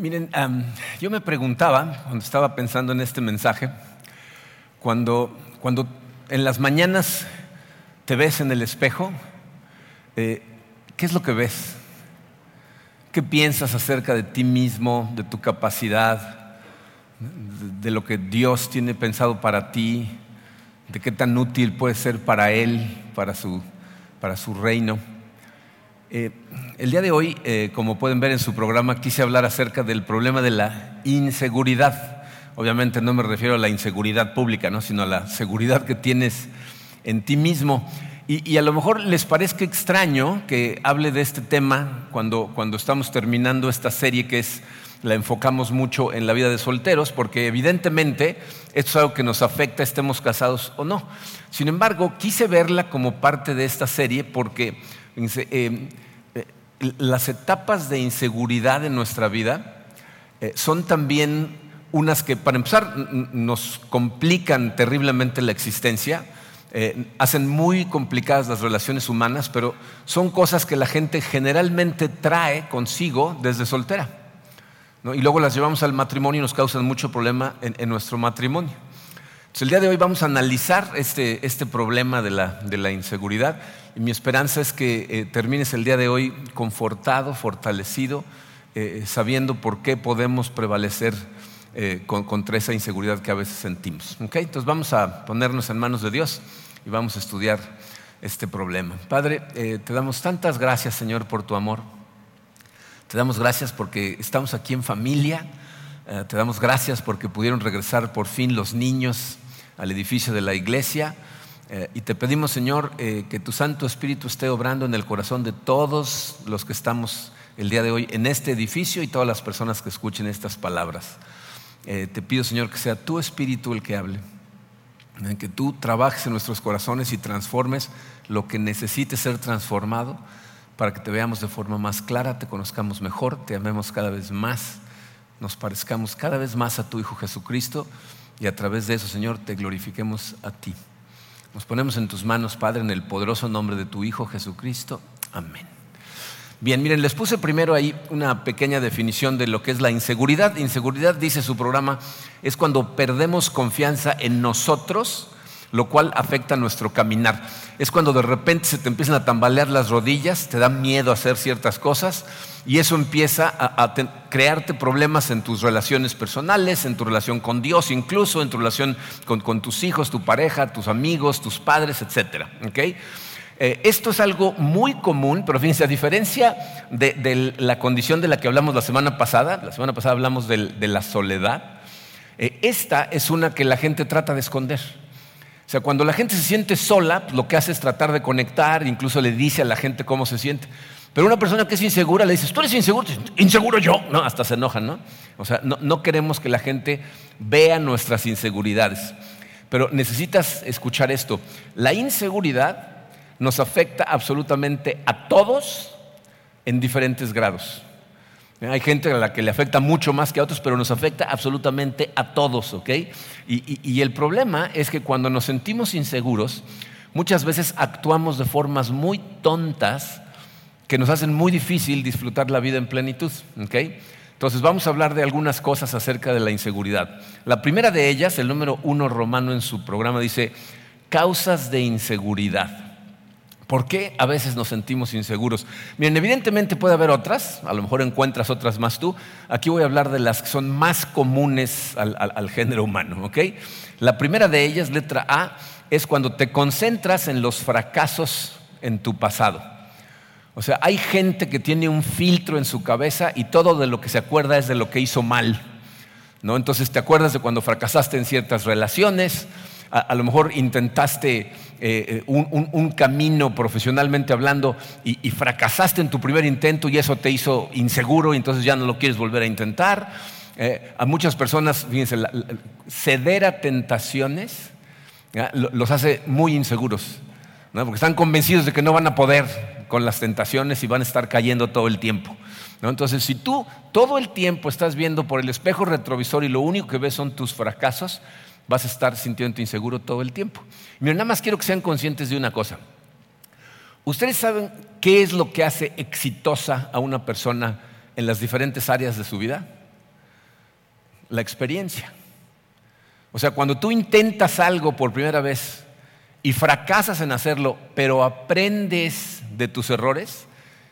Miren, yo me preguntaba, cuando estaba pensando en este mensaje, cuando, cuando en las mañanas te ves en el espejo, eh, ¿qué es lo que ves? ¿Qué piensas acerca de ti mismo, de tu capacidad, de, lo que Dios tiene pensado para ti, de qué tan útil puede ser para Él, para su, para su reino? Eh, el día de hoy, eh, como pueden ver en su programa, quise hablar acerca del problema de la inseguridad. Obviamente no me refiero a la inseguridad pública, ¿no? sino a la seguridad que tienes en ti mismo. Y, a lo mejor les parezca extraño que hable de este tema cuando, cuando estamos terminando esta serie que es la enfocamos mucho en la vida de solteros, porque evidentemente esto es algo que nos afecta, estemos casados o no. Sin embargo, quise verla como parte de esta serie porque las etapas de inseguridad en nuestra vida eh, son también unas que, para empezar, nos complican terriblemente la existencia, hacen muy complicadas las relaciones humanas, pero son cosas que la gente generalmente trae consigo desde soltera. Y luego las llevamos al matrimonio y nos causan mucho problema en nuestro matrimonio el día de hoy vamos a analizar este, este problema de la, de la, inseguridad y mi esperanza es que eh, termines el día de hoy confortado, fortalecido, eh, sabiendo por qué podemos prevalecer eh, contra esa inseguridad que a veces sentimos. Entonces vamos a ponernos en manos de Dios y vamos a estudiar este problema. Padre, te damos tantas gracias Señor por tu amor. Te damos gracias porque estamos aquí en familia. Te damos gracias porque pudieron regresar por fin los niños al edificio de la iglesia. Eh, y te pedimos, Señor, eh, que tu Santo Espíritu esté obrando en el corazón de todos los que estamos el día de hoy en este edificio y todas las personas que escuchen estas palabras. Eh, te pido, Señor, que sea tu Espíritu el que hable, que tú trabajes en nuestros corazones y transformes lo que necesite ser transformado para que te veamos de forma más clara, te conozcamos mejor, te amemos cada vez más, nos parezcamos cada vez más a tu Hijo Jesucristo y a través de eso, Señor, te glorifiquemos a ti. Nos ponemos en tus manos, Padre, en el poderoso nombre de tu Hijo Jesucristo. Amén. Bien, miren, les puse primero ahí una pequeña definición de lo que es la inseguridad. Inseguridad, dice su programa, es cuando perdemos confianza en nosotros, lo cual afecta nuestro caminar. Es cuando de repente se te empiezan a tambalear las rodillas, te da miedo hacer ciertas cosas y eso empieza a, crearte problemas en tus relaciones personales, en tu relación con Dios, incluso en tu relación con, tus hijos, tu pareja, tus amigos, tus padres, etc. Eh, esto es algo muy común, pero fíjense, a diferencia de, la condición de la que hablamos la semana pasada, la semana pasada hablamos de, la soledad, eh, esta es una que la gente trata de esconder. O sea, cuando la gente se siente sola, lo que hace es tratar de conectar, incluso le dice a la gente cómo se siente. Pero una persona que es insegura le dices, tú eres inseguro, inseguro yo. No, hasta se enojan, ¿no? O sea, no queremos que la gente vea nuestras inseguridades. Pero necesitas escuchar esto. La inseguridad nos afecta absolutamente a todos en diferentes grados. Hay gente a la que le afecta mucho más que a otros, pero nos afecta absolutamente a todos, ¿ok? Y, y, el problema es que cuando nos sentimos inseguros, muchas veces actuamos de formas muy tontas que nos hacen muy difícil disfrutar la vida en plenitud. Entonces vamos a hablar de algunas cosas acerca de la inseguridad. La primera de ellas, el número uno romano en su programa, dice, causas de inseguridad. ¿Por qué a veces nos sentimos inseguros? Miren, evidentemente puede haber otras, a lo mejor encuentras otras más tú. Aquí voy a hablar de las que son más comunes al, género humano. La primera de ellas, letra A, es cuando te concentras en los fracasos en tu pasado. O sea, hay gente que tiene un filtro en su cabeza y todo de lo que se acuerda es de lo que hizo mal. ¿no? Entonces te acuerdas de cuando fracasaste en ciertas relaciones, a, lo mejor intentaste eh, un, camino profesionalmente hablando y, fracasaste en tu primer intento y eso te hizo inseguro y entonces ya no lo quieres volver a intentar. Eh, a muchas personas, fíjense, ceder a tentaciones los hace muy inseguros, porque están convencidos de que no van a poder con las tentaciones y van a estar cayendo todo el tiempo. Entonces, si tú todo el tiempo estás viendo por el espejo retrovisor y lo único que ves son tus fracasos, vas a estar sintiéndote inseguro todo el tiempo. Miren, nada más quiero que sean conscientes de una cosa. ¿Ustedes saben qué es lo que hace exitosa a una persona en las diferentes áreas de su vida? la experiencia. O sea, cuando tú intentas algo por primera vez y fracasas en hacerlo, pero aprendes de tus errores,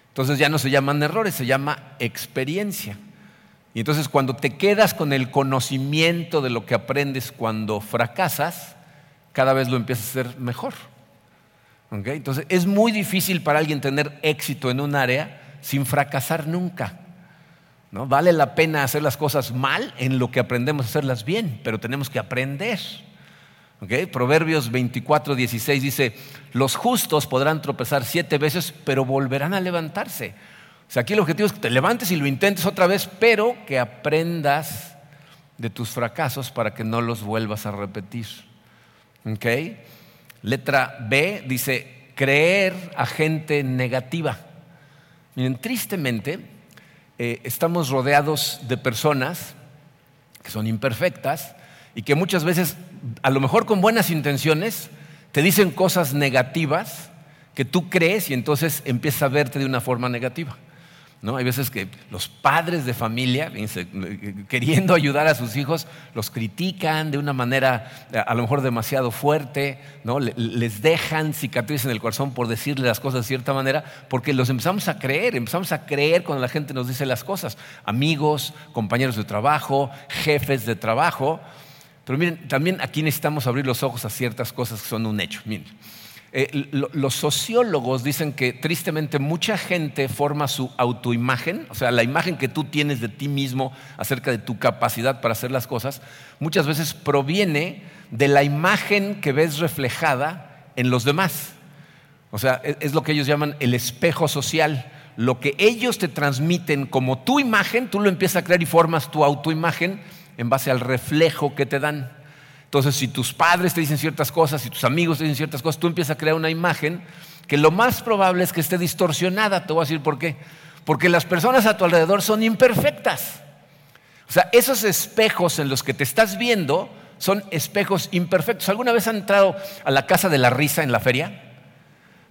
entonces ya no se llaman errores, se llama experiencia. Y entonces cuando te quedas con el conocimiento de lo que aprendes cuando fracasas, cada vez lo empiezas a hacer mejor. Entonces es muy difícil para alguien tener éxito en un área sin fracasar nunca. ¿no? Vale la pena hacer las cosas mal en lo que aprendemos a hacerlas bien, pero tenemos que aprender. Proverbios 24, 16 dice, los justos podrán tropezar siete veces, pero volverán a levantarse. Sea, aquí el objetivo es que te levantes y lo intentes otra vez, pero que aprendas de tus fracasos para que no los vuelvas a repetir. Letra B dice, creer a gente negativa. Miren, tristemente, eh, estamos rodeados de personas que son imperfectas y que muchas veces, a lo mejor con buenas intenciones, te dicen cosas negativas que tú crees y entonces empiezas a verte de una forma negativa. ¿No? Hay veces que los padres de familia, queriendo ayudar a sus hijos, los critican de una manera a lo mejor demasiado fuerte, ¿no? les dejan cicatrices en el corazón por decirle las cosas de cierta manera, porque los empezamos a creer, empezamos a creer cuando la gente nos dice las cosas. Amigos, compañeros de trabajo, jefes de trabajo. Pero miren, también aquí necesitamos abrir los ojos a ciertas cosas que son un hecho. Miren. Eh, los sociólogos dicen que tristemente mucha gente forma su autoimagen, o sea, la imagen que tú tienes de ti mismo acerca de tu capacidad para hacer las cosas, muchas veces proviene de la imagen que ves reflejada en los demás. O sea, es, es lo que ellos llaman el espejo social. Lo que ellos te transmiten como tu imagen, tú lo empiezas a crear y formas tu autoimagen en base al reflejo que te dan. Entonces, si tus padres te dicen ciertas cosas, si tus amigos te dicen ciertas cosas, tú empiezas a crear una imagen que lo más probable es que esté distorsionada. Te voy a decir por qué. Porque las personas a tu alrededor son imperfectas. O sea, esos espejos en los que te estás viendo son espejos imperfectos. ¿Alguna vez han entrado a la casa de la risa en la feria?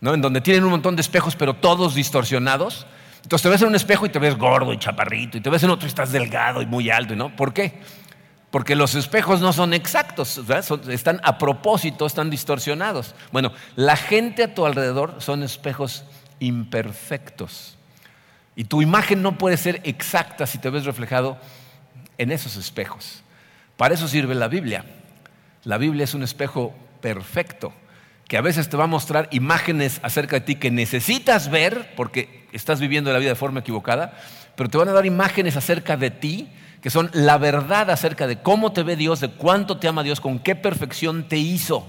¿No? En donde tienen un montón de espejos, pero todos distorsionados. Entonces te ves en un espejo y te ves gordo y chaparrito, y te ves en otro y estás delgado y muy alto, ¿no? ¿Por qué? Porque los espejos no son exactos, están a propósito, están distorsionados. Bueno, la gente a tu alrededor son espejos imperfectos. Y tu imagen no puede ser exacta si te ves reflejado en esos espejos. Para eso sirve la Biblia. La Biblia es un espejo perfecto que a veces te va a mostrar imágenes acerca de ti que necesitas ver porque estás viviendo la vida de forma equivocada, pero te van a dar imágenes acerca de ti que son la verdad acerca de cómo te ve Dios, de cuánto te ama Dios, con qué perfección te hizo.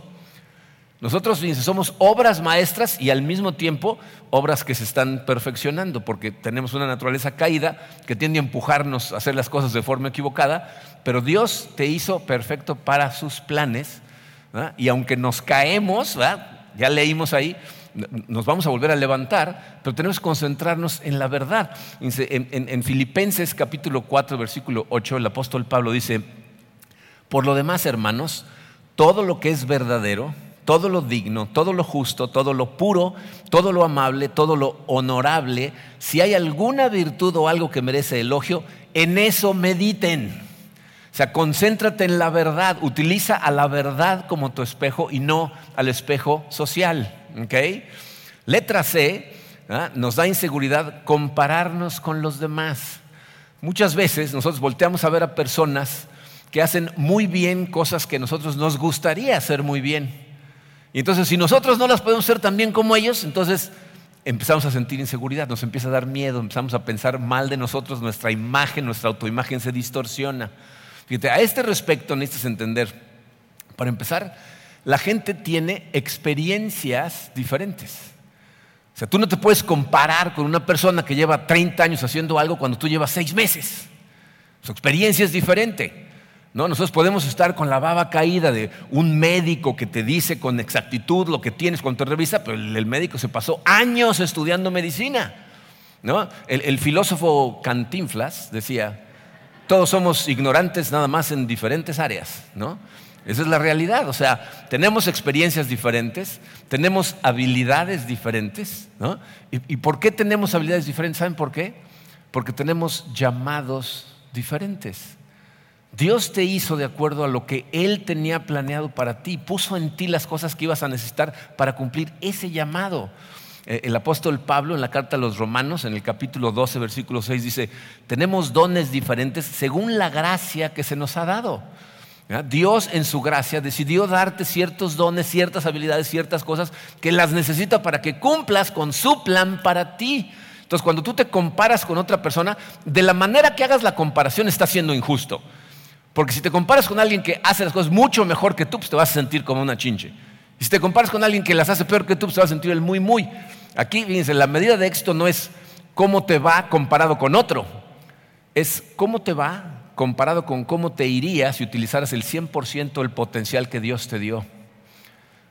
Nosotros somos obras maestras y al mismo tiempo obras que se están perfeccionando, porque tenemos una naturaleza caída que tiende a empujarnos a hacer las cosas de forma equivocada, pero Dios te hizo perfecto para sus planes, y aunque nos caemos, ya leímos ahí, nos vamos a volver a levantar, pero tenemos que concentrarnos en la verdad. En, Filipenses capítulo 4, versículo 8, el apóstol Pablo dice, por lo demás, hermanos, todo lo que es verdadero, todo lo digno, todo lo justo, todo lo puro, todo lo amable, todo lo honorable, si hay alguna virtud o algo que merece elogio, en eso mediten. O sea, concéntrate en la verdad, utiliza a la verdad como tu espejo y no al espejo social. Letra C ¿ah? nos da inseguridad compararnos con los demás. Muchas veces nosotros volteamos a ver a personas que hacen muy bien cosas que nosotros nos gustaría hacer muy bien. Y entonces si nosotros no las podemos hacer tan bien como ellos, entonces empezamos a sentir inseguridad, nos empieza a dar miedo, empezamos a pensar mal de nosotros, nuestra imagen, nuestra autoimagen se distorsiona. Fíjate, a este respecto necesitas entender, para empezar, la gente tiene experiencias diferentes. O sea, tú no te puedes comparar con una persona que lleva 30 años haciendo algo cuando tú llevas 6 meses. Su experiencia es diferente. ¿no? Nosotros podemos estar con la baba caída de un médico que te dice con exactitud lo que tienes cuando te revisa, pero el, médico se pasó años estudiando medicina. ¿no? El, el filósofo Cantinflas decía, todos somos ignorantes nada más en diferentes áreas. ¿no? Esa es la realidad. O sea, tenemos experiencias diferentes, tenemos habilidades diferentes. ¿no? ¿Y, por qué tenemos habilidades diferentes? ¿Saben por qué? Porque tenemos llamados diferentes. Dios te hizo de acuerdo a lo que Él tenía planeado para ti, puso en ti las cosas que ibas a necesitar para cumplir ese llamado. Eh, el apóstol Pablo en la carta a los romanos, en el capítulo 12, versículo 6, dice, tenemos dones diferentes según la gracia que se nos ha dado. Dios en su gracia decidió darte ciertos dones, ciertas habilidades, ciertas cosas que las necesita para que cumplas con su plan para ti. Entonces, cuando tú te comparas con otra persona, de la manera que hagas la comparación está siendo injusto. Porque si te comparas con alguien que hace las cosas mucho mejor que tú, pues te vas a sentir como una chinche. Y si te comparas con alguien que las hace peor que tú, pues te vas a sentir el muy, muy. Aquí, fíjense, la medida de éxito no es cómo te va comparado con otro, es cómo te va comparado con cómo te iría si utilizaras el 100% del potencial que Dios te dio.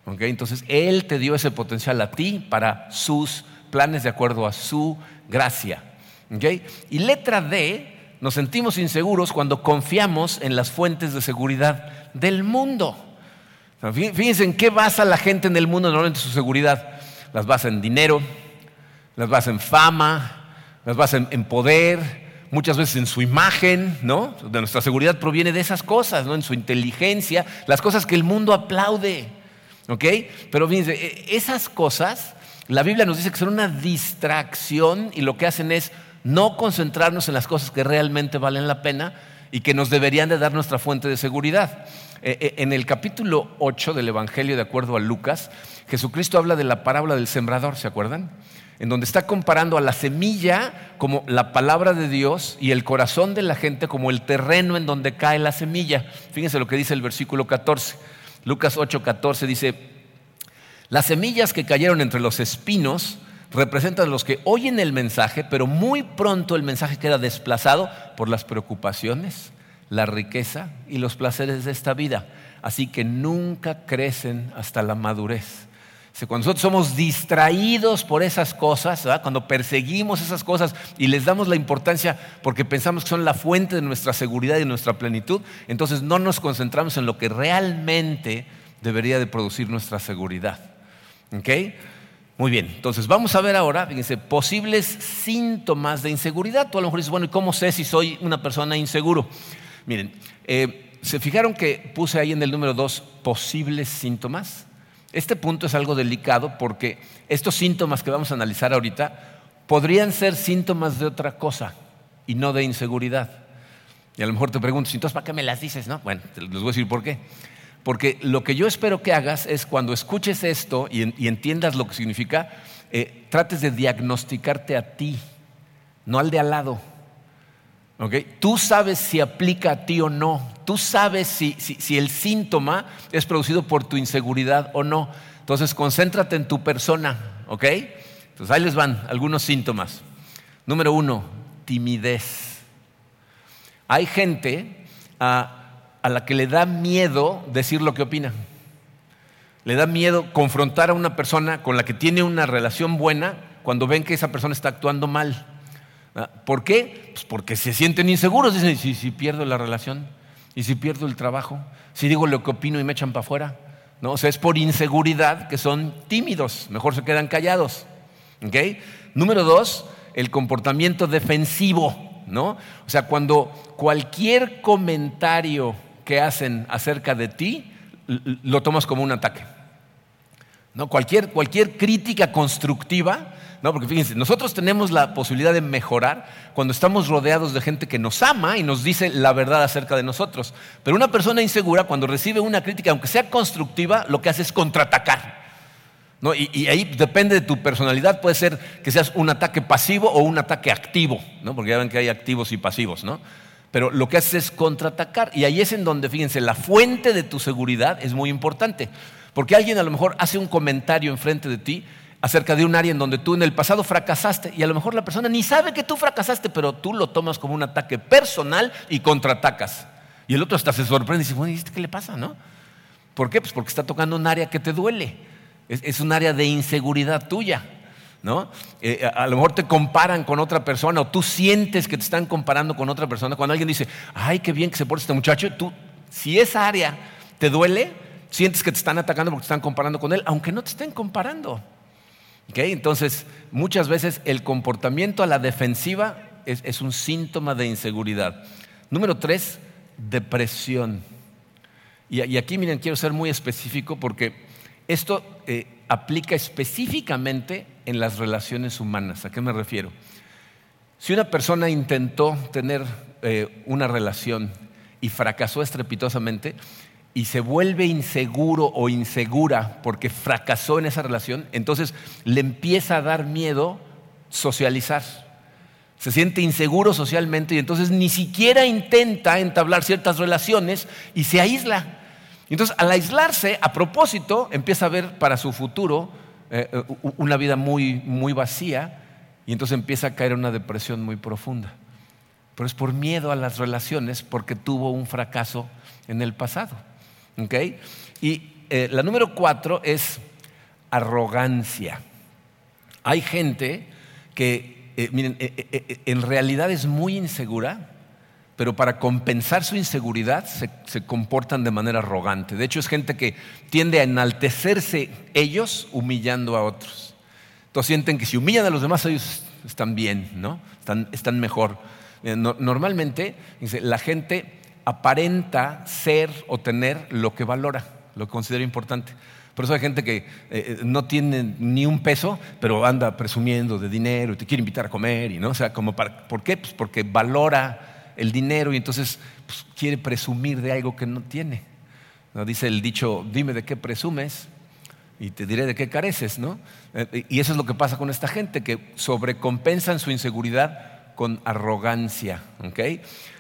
Entonces, Él te dio ese potencial a ti para sus planes de acuerdo a su gracia. Y letra D, nos sentimos inseguros cuando confiamos en las fuentes de seguridad del mundo. Fíjense en qué basa la gente en el mundo normalmente su seguridad. Las basa en dinero, las basa en fama, las basa en, poder, muchas veces en su imagen, ¿no? De nuestra seguridad proviene de esas cosas, ¿no? En su inteligencia, las cosas que el mundo aplaude, ¿ok? Pero fíjense, e, esas cosas la Biblia nos dice que son una distracción y lo que hacen es no concentrarnos en las cosas que realmente valen la pena y que nos deberían de dar nuestra fuente de seguridad. Eh, eh, en el capítulo 8 del Evangelio, de acuerdo a Lucas, Jesucristo habla de la parábola del sembrador, ¿se acuerdan? En donde está comparando a la semilla como la palabra de Dios y el corazón de la gente como el terreno en donde cae la semilla. Fíjense lo que dice el versículo 14. Lucas 8, 14 dice, las semillas que cayeron entre los espinos representan los que oyen el mensaje, pero muy pronto el mensaje queda desplazado por las preocupaciones, la riqueza y los placeres de esta vida. Así que nunca crecen hasta la madurez. Cuando nosotros somos distraídos por esas cosas, cuando perseguimos esas cosas y les damos la importancia porque pensamos que son la fuente de nuestra seguridad y de nuestra plenitud, entonces no nos concentramos en lo que realmente debería de producir nuestra seguridad. ¿Ok? Muy bien, entonces vamos a ver ahora, fíjense, posibles síntomas de inseguridad. Tú a lo mejor dices, bueno, ¿y cómo sé si soy una persona inseguro? Miren, eh, ¿se fijaron que puse ahí en el número dos posibles síntomas? Este punto es algo delicado porque estos síntomas que vamos a analizar ahorita podrían ser síntomas de otra cosa y no de inseguridad. Y a lo mejor te pregunto, entonces para qué me las dices? No, bueno, les voy a decir por qué. Porque lo que yo espero que hagas es cuando escuches esto y, entiendas lo que significa, eh, trates de diagnosticarte a ti, no al de al lado. Tú sabes si aplica a ti o no. Tú sabes si, si, el síntoma es producido por tu inseguridad o no. Entonces, concéntrate en tu persona. ¿Ok? Entonces, ahí les van algunos síntomas. Número uno, timidez. Hay gente a a la que le da miedo decir lo que opina. Le da miedo confrontar a una persona con la que tiene una relación buena cuando ven que esa persona está actuando mal. ¿Ah? ¿Por qué? Pues porque se sienten inseguros. Dicen, si, pierdo la relación, y si pierdo el trabajo, si digo lo que opino y me echan para afuera. ¿No? O sea, es por inseguridad que son tímidos, mejor se quedan callados. Número dos, el comportamiento defensivo. ¿no? O sea, cuando cualquier comentario que hacen acerca de ti, lo tomas como un ataque. ¿No? Cualquier, cualquier crítica constructiva, ¿no? porque fíjense, nosotros tenemos la posibilidad de mejorar cuando estamos rodeados de gente que nos ama y nos dice la verdad acerca de nosotros. Pero una persona insegura, cuando recibe una crítica, aunque sea constructiva, lo que hace es contraatacar. ¿no? Y, ahí depende de tu personalidad, puede ser que seas un ataque pasivo o un ataque activo, ¿no? porque ya ven que hay activos y pasivos. ¿no? pero lo que haces es contraatacar. Y ahí es en donde, fíjense, la fuente de tu seguridad es muy importante. Porque alguien a lo mejor hace un comentario enfrente de ti acerca de un área en donde tú en el pasado fracasaste y a lo mejor la persona ni sabe que tú fracasaste, pero tú lo tomas como un ataque personal y contraatacas. Y el otro hasta se sorprende y dice, bueno, ¿y este qué le pasa? ¿No? ¿Por qué? Pues porque está tocando un área que te duele. es un área de inseguridad tuya. ¿no? Eh, a, lo mejor te comparan con otra persona o tú sientes que te están comparando con otra persona. Cuando alguien dice, ay, qué bien que se porta este muchacho, tú, si esa área te duele, sientes que te están atacando porque te están comparando con él, aunque no te estén comparando. Entonces, muchas veces el comportamiento a la defensiva es, es un síntoma de inseguridad. Número tres, depresión. Y, aquí, miren, quiero ser muy específico porque esto eh, aplica específicamente en las relaciones humanas. ¿A qué me refiero? Si una persona intentó tener eh, una relación y fracasó estrepitosamente y se vuelve inseguro o insegura porque fracasó en esa relación, entonces le empieza a dar miedo socializar. Se siente inseguro socialmente y entonces ni siquiera intenta entablar ciertas relaciones y se aísla. Entonces, al aislarse, a propósito, empieza a ver para su futuro eh, una vida muy, muy vacía y entonces empieza a caer en una depresión muy profunda. Pero es por miedo a las relaciones porque tuvo un fracaso en el pasado. Y eh, la número cuatro es arrogancia. Hay gente que, eh, miren, en realidad es muy insegura pero para compensar su inseguridad se, comportan de manera arrogante. De hecho, es gente que tiende a enaltecerse ellos humillando a otros. Entonces sienten que si humillan a los demás, ellos están bien, ¿no? Están, mejor. Eh, normalmente, la gente aparenta ser o tener lo que valora, lo que considera importante. Por eso hay gente que eh, eh, no tiene ni un peso, pero anda presumiendo de dinero y te quiere invitar a comer. Y, ¿no? O sea, ¿Por qué? Pues porque valora el dinero y entonces pues, quiere presumir de algo que no tiene. ¿No? Dice el dicho, dime de qué presumes y te diré de qué careces. ¿no? Eh, y eso es lo que pasa con esta gente, que sobrecompensan su inseguridad con arrogancia.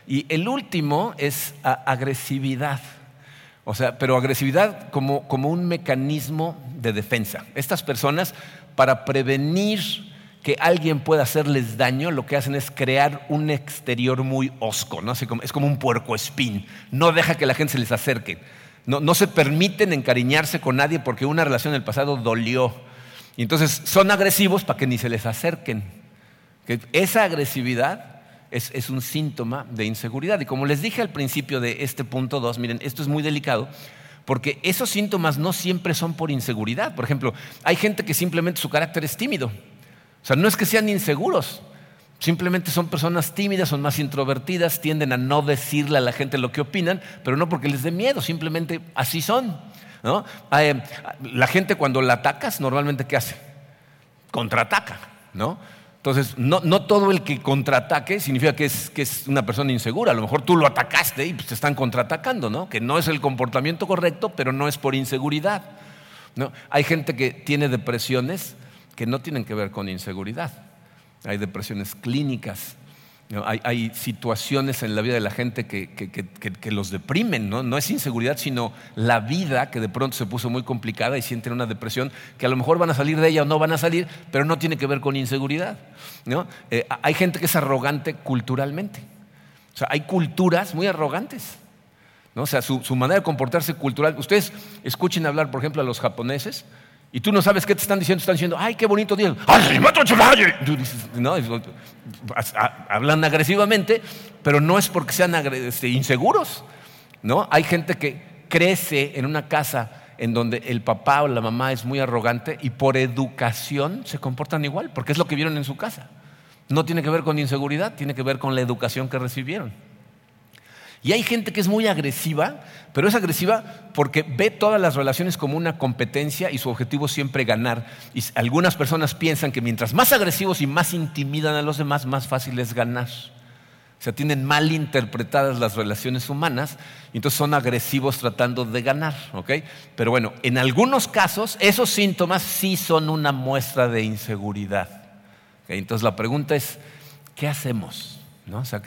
Y el último es agresividad. O sea, pero agresividad como, como un mecanismo de defensa. Estas personas, para prevenir que alguien pueda hacerles daño, lo que hacen es crear un exterior muy osco, ¿no? es como un puerco espín. No deja que la gente se les acerque. No, se permiten encariñarse con nadie porque una relación en el pasado dolió. Y entonces son agresivos para que ni se les acerquen. esa agresividad es, es, un síntoma de inseguridad. Y como les dije al principio de este punto 2, miren, esto es muy delicado porque esos síntomas no siempre son por inseguridad. Por ejemplo, hay gente que simplemente su carácter es tímido. O sea, no es que sean inseguros, simplemente son personas tímidas, son más introvertidas, tienden a no decirle a la gente lo que opinan, pero no porque les dé miedo, simplemente así son. Eh, la gente cuando la atacas, normalmente ¿qué hace? Contraataca, ¿no? Entonces, no, todo el que contraataque significa que es, que es, una persona insegura. A lo mejor tú lo atacaste y pues, te están contraatacando, ¿no? Que no es el comportamiento correcto, pero no es por inseguridad. ¿no? Hay gente que tiene depresiones que no tienen que ver con inseguridad. Hay depresiones clínicas, hay, situaciones en la vida de la gente que, los deprimen, ¿no? no es inseguridad, sino la vida que de pronto se puso muy complicada y sienten una depresión que a lo mejor van a salir de ella o no van a salir, pero no tiene que ver con inseguridad. ¿no? Eh, hay gente que es arrogante culturalmente. O sea, hay culturas muy arrogantes. ¿no? O sea, su, su manera de comportarse cultural. Ustedes escuchen hablar, por ejemplo, a los japoneses y tú no sabes qué te están diciendo, están diciendo, ay, qué bonito día. hablan agresivamente, pero no es porque sean este, inseguros. ¿no? Hay gente que crece en una casa en donde el papá o la mamá es muy arrogante y por educación se comportan igual, porque es lo que vieron en su casa. No tiene que ver con inseguridad, tiene que ver con la educación que recibieron. Y hay gente que es muy agresiva, pero es agresiva porque ve todas las relaciones como una competencia y su objetivo es siempre ganar. Y algunas personas piensan que mientras más agresivos y más intimidan a los demás, más fácil es ganar. O sea, tienen mal interpretadas las relaciones humanas y entonces son agresivos tratando de ganar. Pero bueno, en algunos casos esos síntomas sí son una muestra de inseguridad. Entonces la pregunta es, ¿qué hacemos?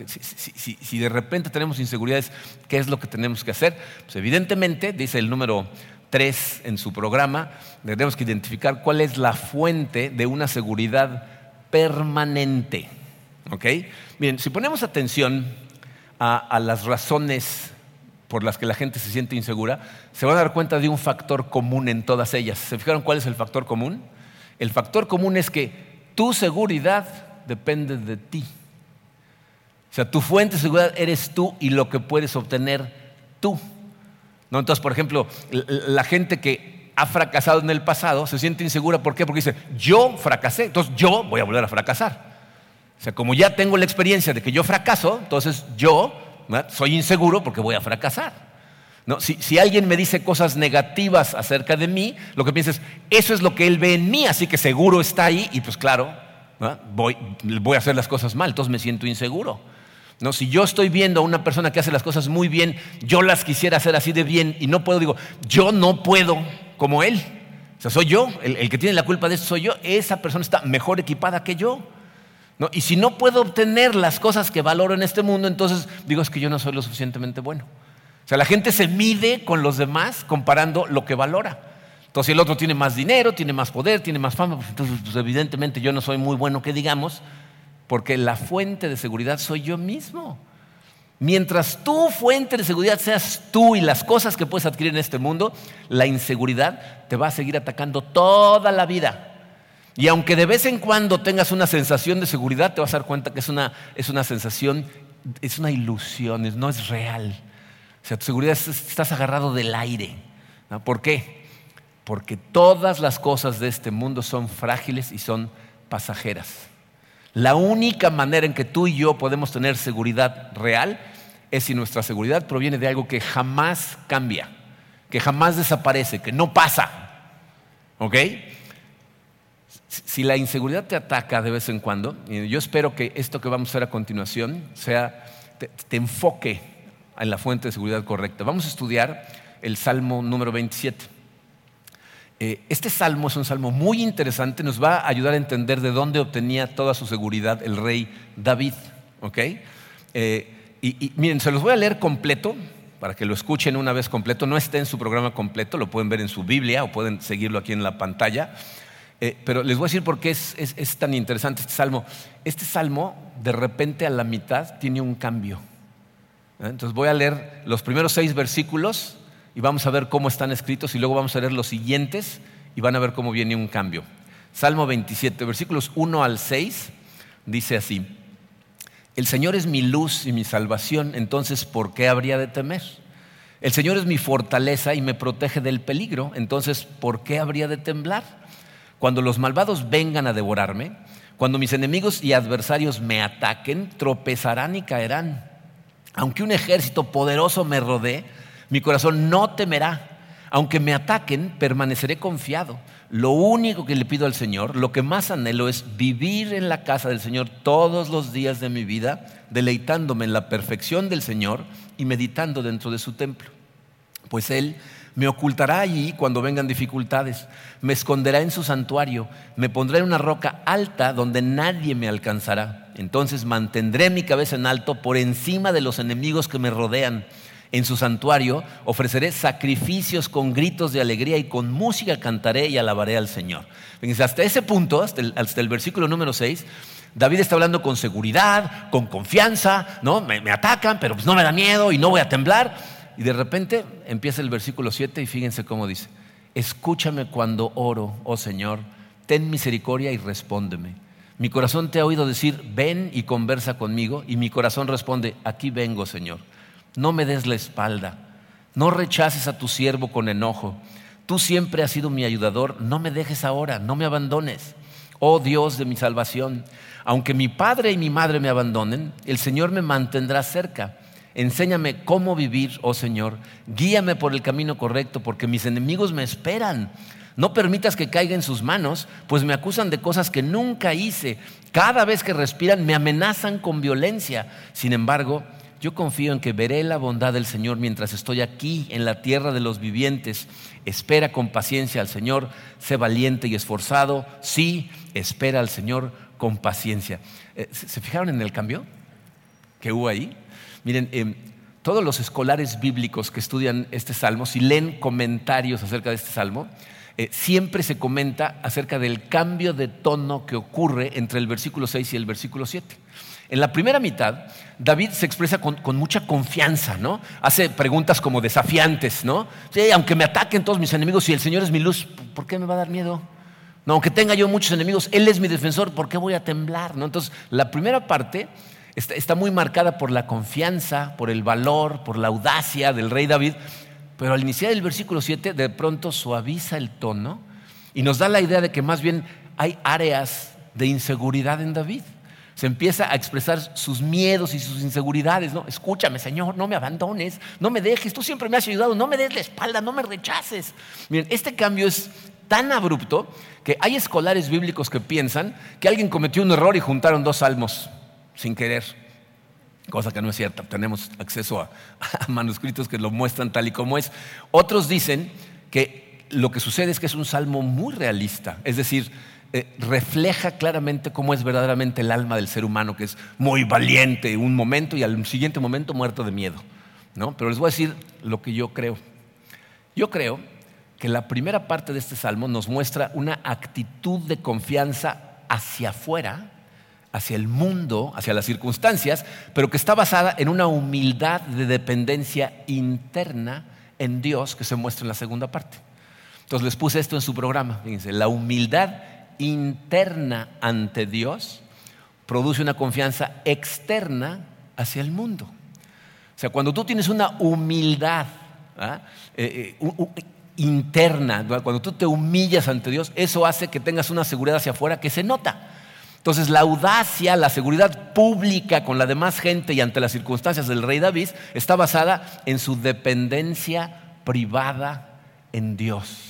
Si, de repente tenemos inseguridades, ¿qué es lo que tenemos que hacer? Pues evidentemente, dice el número 3 en su programa, tenemos que identificar cuál es la fuente de una seguridad permanente. ¿Ok? Bien, si ponemos atención a, las razones por las que la gente se siente insegura, se van a dar cuenta de un factor común en todas ellas. ¿Se fijaron cuál es el factor común? El factor común es que tu seguridad depende de ti. O sea, tu fuente de seguridad eres tú y lo que puedes obtener tú. ¿No? Entonces, por ejemplo, la gente que ha fracasado en el pasado se siente insegura. ¿Por qué? Porque dice, yo fracasé, entonces yo voy a volver a fracasar. O sea, como ya tengo la experiencia de que yo fracaso, entonces yo Soy inseguro porque voy a fracasar. Si, alguien me dice cosas negativas acerca de mí, lo que pienso es, eso es lo que él ve en mí, así que seguro está ahí y pues claro, voy, voy, a hacer las cosas mal, entonces me siento inseguro. ¿No? Si yo estoy viendo a una persona que hace las cosas muy bien, yo las quisiera hacer así de bien y no puedo, digo, yo no puedo como él. O sea, soy yo, el, que tiene la culpa de eso soy yo, esa persona está mejor equipada que yo. Y si no puedo obtener las cosas que valoro en este mundo, entonces digo, es que yo no soy lo suficientemente bueno. O sea, la gente se mide con los demás comparando lo que valora. Entonces, si el otro tiene más dinero, tiene más poder, tiene más fama, pues entonces pues, evidentemente yo no soy muy bueno que digamos, porque la fuente de seguridad soy yo mismo. Mientras tu fuente de seguridad seas tú y las cosas que puedes adquirir en este mundo, la inseguridad te va a seguir atacando toda la vida. Y aunque de vez en cuando tengas una sensación de seguridad, te vas a dar cuenta que es una, es una sensación, es una ilusión, no es real. O sea, tu seguridad estás agarrado del aire. ¿Por qué? Porque todas las cosas de este mundo son frágiles y son pasajeras. La única manera en que tú y yo podemos tener seguridad real es si nuestra seguridad proviene de algo que jamás cambia, que jamás desaparece, que no pasa. ¿Ok? Si la inseguridad te ataca de vez en cuando, yo espero que esto que vamos a hacer a continuación sea, te enfoque en la fuente de seguridad correcta. Vamos a estudiar el Salmo número 27. Eh, este salmo es un salmo muy interesante, nos va a ayudar a entender de dónde obtenía toda su seguridad el rey David. Eh, y, miren, se los voy a leer completo para que lo escuchen una vez completo. No está en su programa completo, lo pueden ver en su Biblia o pueden seguirlo aquí en la pantalla. Eh, pero les voy a decir por qué es, es tan interesante este salmo. Este salmo, de repente a la mitad, tiene un cambio. Entonces voy a leer los primeros seis versículos y vamos a ver cómo están escritos y luego vamos a leer los siguientes y van a ver cómo viene un cambio. Salmo 27, versículos 1 al 6, dice así, El Señor es mi luz y mi salvación, entonces ¿por qué habría de temer? El Señor es mi fortaleza y me protege del peligro, entonces ¿por qué habría de temblar? Cuando los malvados vengan a devorarme, cuando mis enemigos y adversarios me ataquen, tropezarán y caerán. Aunque un ejército poderoso me rodee, mi corazón no temerá. Aunque me ataquen, permaneceré confiado. Lo único que le pido al Señor, lo que más anhelo es vivir en la casa del Señor todos los días de mi vida, deleitándome en la perfección del Señor y meditando dentro de su templo. Pues Él me ocultará allí cuando vengan dificultades, me esconderá en su santuario, me pondrá en una roca alta donde nadie me alcanzará. Entonces mantendré mi cabeza en alto por encima de los enemigos que me rodean. En su santuario ofreceré sacrificios con gritos de alegría y con música cantaré y alabaré al Señor. hasta ese punto, hasta el, versículo número 6, David está hablando con seguridad, con confianza, ¿no? Me, atacan, pero pues no me da miedo y no voy a temblar. Y de repente empieza el versículo 7 y fíjense cómo dice, escúchame cuando oro, oh Señor, ten misericordia y respóndeme. Mi corazón te ha oído decir, ven y conversa conmigo, y mi corazón responde, aquí vengo, Señor. No me des la espalda, no rechaces a tu siervo con enojo. Tú siempre has sido mi ayudador, no me dejes ahora, no me abandones. Oh Dios de mi salvación, aunque mi padre y mi madre me abandonen, el Señor me mantendrá cerca. Enséñame cómo vivir, oh Señor. Guíame por el camino correcto, porque mis enemigos me esperan. No permitas que caiga en sus manos, pues me acusan de cosas que nunca hice. Cada vez que respiran me amenazan con violencia. Sin embargo, yo confío en que veré la bondad del Señor mientras estoy aquí en la tierra de los vivientes. Espera con paciencia al Señor, sé valiente y esforzado. Sí, espera al Señor con paciencia. Eh, ¿Se fijaron en el cambio que hubo ahí? Miren, em, todos los escolares bíblicos que estudian este salmo, si leen comentarios acerca de este salmo, eh, siempre se comenta acerca del cambio de tono que ocurre entre el versículo 6 y el versículo 7. En la primera mitad, David se expresa con, mucha confianza, ¿no? Hace preguntas como desafiantes, ¿no? aunque me ataquen todos mis enemigos y el Señor es mi luz, ¿por qué me va a dar miedo? No, aunque tenga yo muchos enemigos, Él es mi defensor, ¿por qué voy a temblar? ¿no? Entonces, la primera parte está, está muy marcada por la confianza, por el valor, por la audacia del rey David, pero al iniciar el versículo 7 de pronto suaviza el tono y nos da la idea de que más bien hay áreas de inseguridad en David. Se empieza a expresar sus miedos y sus inseguridades, ¿no? Escúchame, Señor, no me abandones, no me dejes, tú siempre me has ayudado, no me des la espalda, no me rechaces. Miren, este cambio es tan abrupto que hay escolares bíblicos que piensan que alguien cometió un error y juntaron dos salmos sin querer, cosa que no es cierta. Tenemos acceso a, manuscritos que lo muestran tal y como es. Otros dicen que lo que sucede es que es un salmo muy realista, es decir, eh, refleja claramente cómo es verdaderamente el alma del ser humano, que es muy valiente un momento y al siguiente momento muerto de miedo. ¿no? Pero les voy a decir lo que yo creo. Yo creo que la primera parte de este salmo nos muestra una actitud de confianza hacia afuera, hacia el mundo, hacia las circunstancias, pero que está basada en una humildad de dependencia interna en Dios que se muestra en la segunda parte. Entonces les puse esto en su programa. Fíjense, la humildad interna ante Dios produce una confianza externa hacia el mundo. O sea, cuando tú tienes una humildad ¿ah? eh, eh, interna, cuando tú te humillas ante Dios, eso hace que tengas una seguridad hacia afuera que se nota. Entonces la audacia, la seguridad pública con la demás gente y ante las circunstancias del rey David está basada en su dependencia privada en Dios.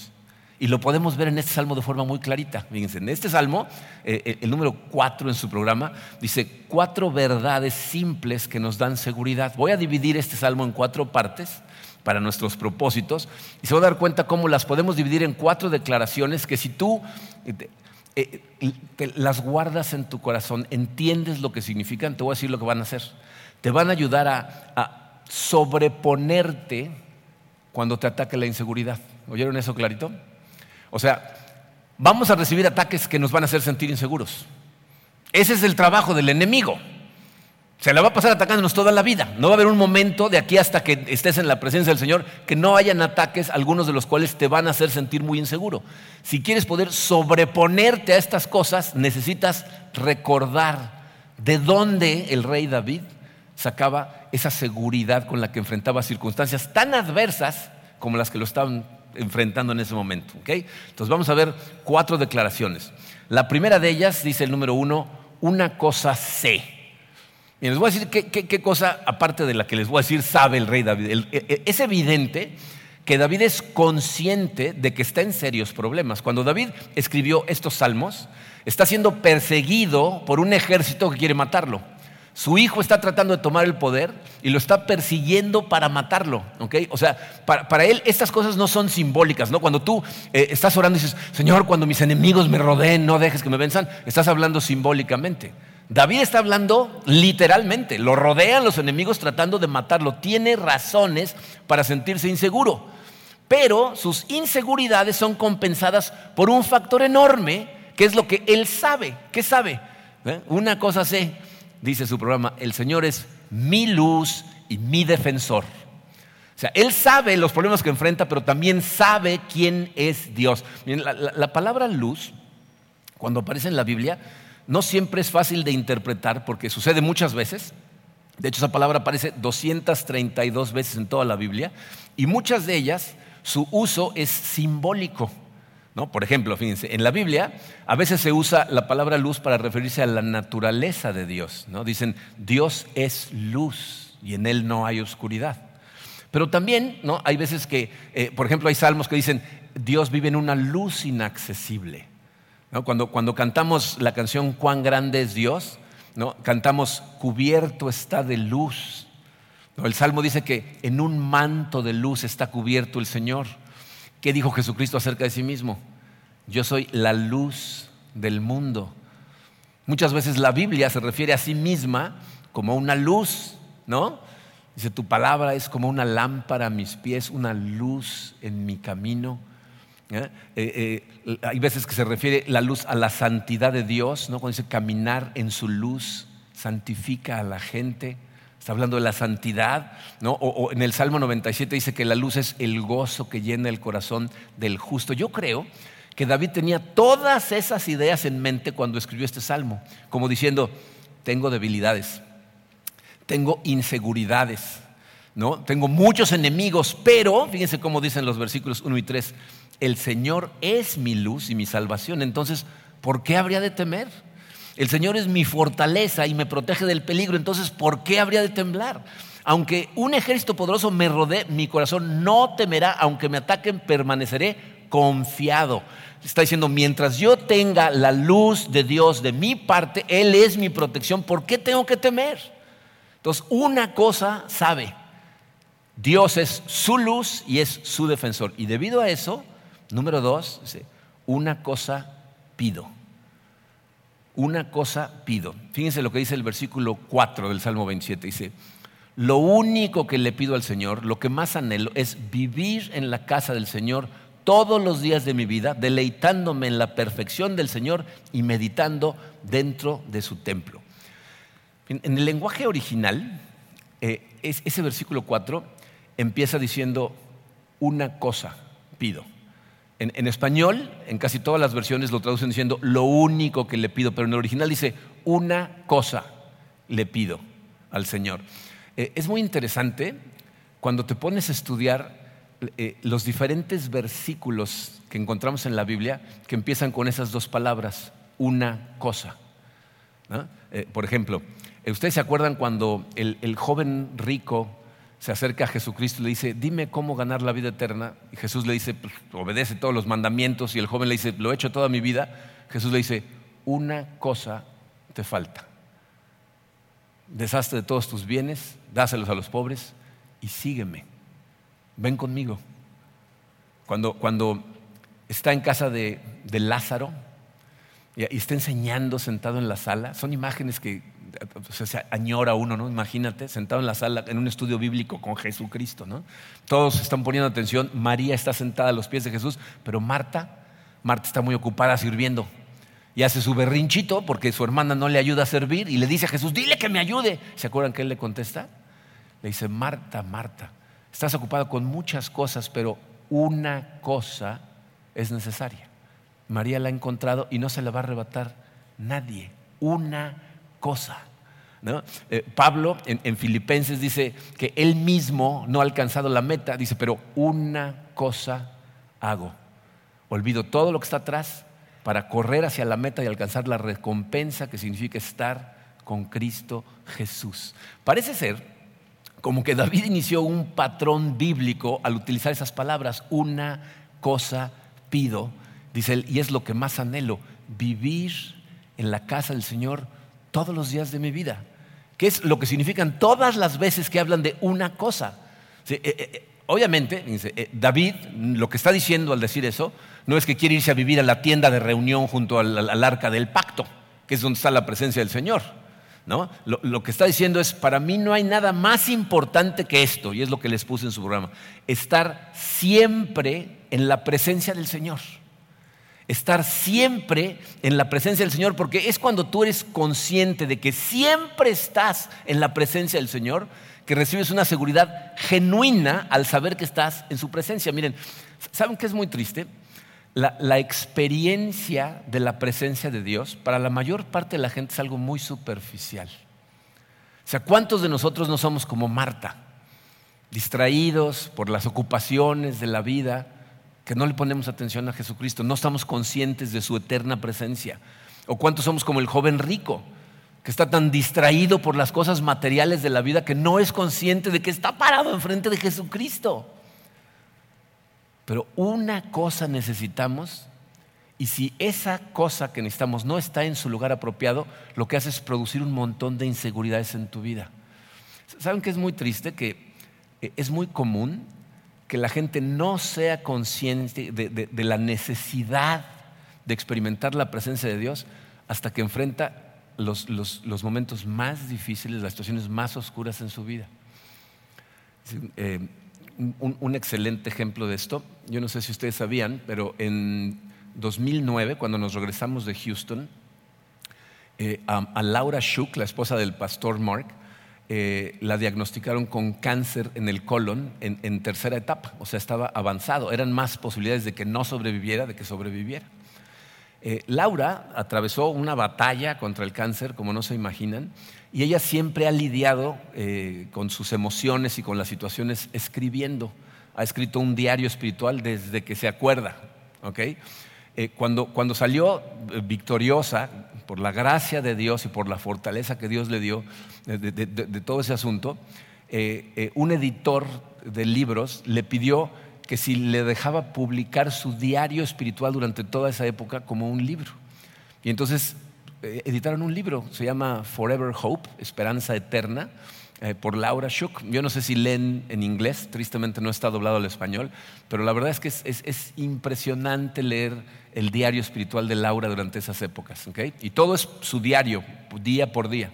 Y lo podemos ver en este salmo de forma muy clarita. Fíjense, en este salmo, eh, eh, el número cuatro en su programa, dice cuatro verdades simples que nos dan seguridad. Voy a dividir este salmo en cuatro partes para nuestros propósitos y se va a dar cuenta cómo las podemos dividir en cuatro declaraciones que si tú eh, las guardas en tu corazón, entiendes lo que significan, te voy a decir lo que van a hacer. Te van a ayudar a sobreponerte cuando te ataque la inseguridad. ¿Oyeron eso clarito? O sea, vamos a recibir ataques que nos van a hacer sentir inseguros. Ese es el trabajo del enemigo. Se la va a pasar atacándonos toda la vida. No va a haber un momento de aquí hasta que estés en la presencia del Señor que no hayan ataques, algunos de los cuales te van a hacer sentir muy inseguro. Si quieres poder sobreponerte a estas cosas, necesitas recordar de dónde el rey David sacaba esa seguridad con la que enfrentaba circunstancias tan adversas como las que lo estaban enfrentando en ese momento. Entonces vamos a ver cuatro declaraciones. La primera de ellas dice el número uno, una cosa sé. Y les voy a decir qué, cosa, aparte de la que les voy a decir, sabe el rey David. E, e, es evidente que David es consciente de que está en serios problemas. Cuando David escribió estos salmos, está siendo perseguido por un ejército que quiere matarlo. Su hijo está tratando de tomar el poder y lo está persiguiendo para matarlo. O sea, para, él estas cosas no son simbólicas. ¿no? Cuando tú eh, estás orando y dices, Señor, cuando mis enemigos me rodeen, no dejes que me venzan, estás hablando simbólicamente. David está hablando literalmente. Lo rodean los enemigos tratando de matarlo. Tiene razones para sentirse inseguro. Pero sus inseguridades son compensadas por un factor enorme, que es lo que él sabe. ¿Qué sabe? ¿Eh? Una cosa sé dice su programa, el Señor es mi luz y mi defensor. O sea, Él sabe los problemas que enfrenta, pero también sabe quién es Dios. la, palabra luz, cuando aparece en la Biblia, no siempre es fácil de interpretar porque sucede muchas veces. De hecho, esa palabra aparece 232 veces en toda la Biblia y muchas de ellas su uso es simbólico. Por ejemplo, fíjense, en la Biblia a veces se usa la palabra luz para referirse a la naturaleza de Dios. Dicen, Dios es luz y en Él no hay oscuridad. Pero también hay veces que, eh, por ejemplo, hay salmos que dicen, Dios vive en una luz inaccesible. Cuando, cantamos la canción Cuán grande es Dios, cantamos cubierto está de luz. El salmo dice que en un manto de luz está cubierto el Señor. ¿Qué dijo Jesucristo acerca de sí mismo? Yo soy la luz del mundo. Muchas veces la Biblia se refiere a sí misma como una luz, ¿no? Dice, tu palabra es como una lámpara a mis pies, una luz en mi camino. ¿eh? Eh, eh, hay veces que se refiere la luz a la santidad de Dios, ¿no? Cuando dice caminar en su luz, santifica a la gente. Está hablando de la santidad, ¿no? O, en el Salmo 97 dice que la luz es el gozo que llena el corazón del justo. Yo creo que David tenía todas esas ideas en mente cuando escribió este salmo, como diciendo, tengo debilidades, tengo inseguridades, ¿no? Tengo muchos enemigos, pero fíjense cómo dicen los versículos 1 y 3, el Señor es mi luz y mi salvación, entonces, ¿por qué habría de temer? El Señor es mi fortaleza y me protege del peligro, entonces ¿por qué habría de temblar? Aunque un ejército poderoso me rodee, mi corazón no temerá, aunque me ataquen, permaneceré confiado. Está diciendo, mientras yo tenga la luz de Dios de mi parte, Él es mi protección, ¿por qué tengo que temer? Entonces, una cosa sabe, Dios es su luz y es su defensor. Y debido a eso, número dos, una cosa pido. Una cosa pido. Fíjense lo que dice el versículo 4 del Salmo 27. Dice, lo único que le pido al Señor, lo que más anhelo, es vivir en la casa del Señor todos los días de mi vida, deleitándome en la perfección del Señor y meditando dentro de su templo. En el lenguaje original, eh, ese versículo 4 empieza diciendo, una cosa pido. En, español, en casi todas las versiones lo traducen diciendo, lo único que le pido, pero en el original dice, una cosa le pido al Señor. Eh, es muy interesante cuando te pones a estudiar eh, los diferentes versículos que encontramos en la Biblia que empiezan con esas dos palabras, una cosa. Eh, por ejemplo, eh, ¿ustedes se acuerdan cuando el, joven rico se acerca a Jesucristo y le dice, dime cómo ganar la vida eterna? Y Jesús le dice, pues, obedece todos los mandamientos. Y el joven le dice, lo he hecho toda mi vida. Jesús le dice, una cosa te falta. Deshazte de todos tus bienes, dáselos a los pobres y sígueme ven conmigo. Cuando, cuando está en casa de, Lázaro y, está enseñando sentado en la sala, son imágenes que se añora uno, ¿no? Imagínate, sentado en la sala en un estudio bíblico con Jesucristo, ¿no? Todos están poniendo atención, María está sentada a los pies de Jesús, pero Marta, Marta está muy ocupada sirviendo y hace su berrinchito porque su hermana no le ayuda a servir y le dice a Jesús, dile que me ayude. ¿Se acuerdan que él le contesta? Le dice, Marta, Marta, Estás ocupado con muchas cosas, pero una cosa es necesaria. María la ha encontrado y no se la va a arrebatar nadie. Una cosa. Eh, Pablo en, Filipenses dice que él mismo no ha alcanzado la meta, dice, pero una cosa hago. Olvido todo lo que está atrás para correr hacia la meta y alcanzar la recompensa que significa estar con Cristo Jesús. Parece ser como que David inició un patrón bíblico al utilizar esas palabras, una cosa pido, dice él, y es lo que más anhelo, vivir en la casa del Señor todos los días de mi vida, que es lo que significan todas las veces que hablan de una cosa. Eh, eh, eh, obviamente, David lo que está diciendo al decir eso, no es que quiere irse a vivir a la tienda de reunión junto al arca del pacto, que es donde está la presencia del Señor. Lo, que está diciendo es, para mí no hay nada más importante que esto, y es lo que les puse en su programa, estar siempre en la presencia del Señor. Estar siempre en la presencia del Señor, porque es cuando tú eres consciente de que siempre estás en la presencia del Señor, que recibes una seguridad genuina al saber que estás en su presencia. Miren, ¿saben qué es muy triste? La, experiencia de la presencia de Dios para la mayor parte de la gente es algo muy superficial. O sea, ¿cuántos de nosotros no somos como Marta? Distraídos por las ocupaciones de la vida, que no le ponemos atención a Jesucristo, no estamos conscientes de su eterna presencia. ¿O cuántos somos como el joven rico, que está tan distraído por las cosas materiales de la vida que no es consciente de que está parado enfrente de Jesucristo? Pero una cosa necesitamos y si esa cosa que necesitamos no está en su lugar apropiado, lo que hace es producir un montón de inseguridades en tu vida. ¿Saben que es muy triste? Que eh, es muy común que la gente no sea consciente de, la necesidad de experimentar la presencia de Dios hasta que enfrenta los, momentos más difíciles, las situaciones más oscuras en su vida. Eh, un, excelente ejemplo de esto. Yo no sé si ustedes sabían, pero en 2009, cuando nos regresamos de Houston, eh, a, Laura Schuch, la esposa del pastor Mark, eh, la diagnosticaron con cáncer en el colon en, tercera etapa, o sea, estaba avanzado. Eran más posibilidades de que no sobreviviera, de que sobreviviera. Eh, Laura atravesó una batalla contra el cáncer, como no se imaginan, y ella siempre ha lidiado eh, con sus emociones y con las situaciones escribiendo. Ha escrito un diario espiritual desde que se acuerda. Eh, cuando, cuando, salió eh, victoriosa por la gracia de Dios y por la fortaleza que Dios le dio de, todo ese asunto, eh, eh, un editor de libros le pidió que si le dejaba publicar su diario espiritual durante toda esa época como un libro. Y entonces eh, editaron un libro, se llama Forever Hope, Esperanza Eterna, eh, por Laura Schuck. Yo no sé si leen en inglés, tristemente no está doblado al español, pero la verdad es que es, impresionante leer el diario espiritual de Laura durante esas épocas. Y todo es su diario, día por día.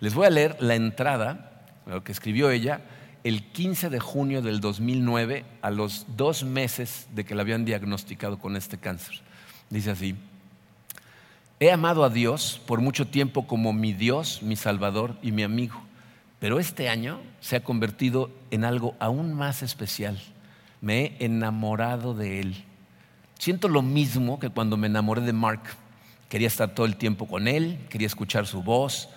Les voy a leer la entrada, lo que escribió ella, el 15 de junio del 2009, a los dos meses de que la habían diagnosticado con este cáncer. Dice así, he amado a Dios por mucho tiempo como mi Dios, mi Salvador y mi amigo, pero este año se ha convertido en algo aún más especial. Me he enamorado de Él. Siento lo mismo que cuando me enamoré de Mark. Quería estar todo el tiempo con Él, quería escuchar su voz,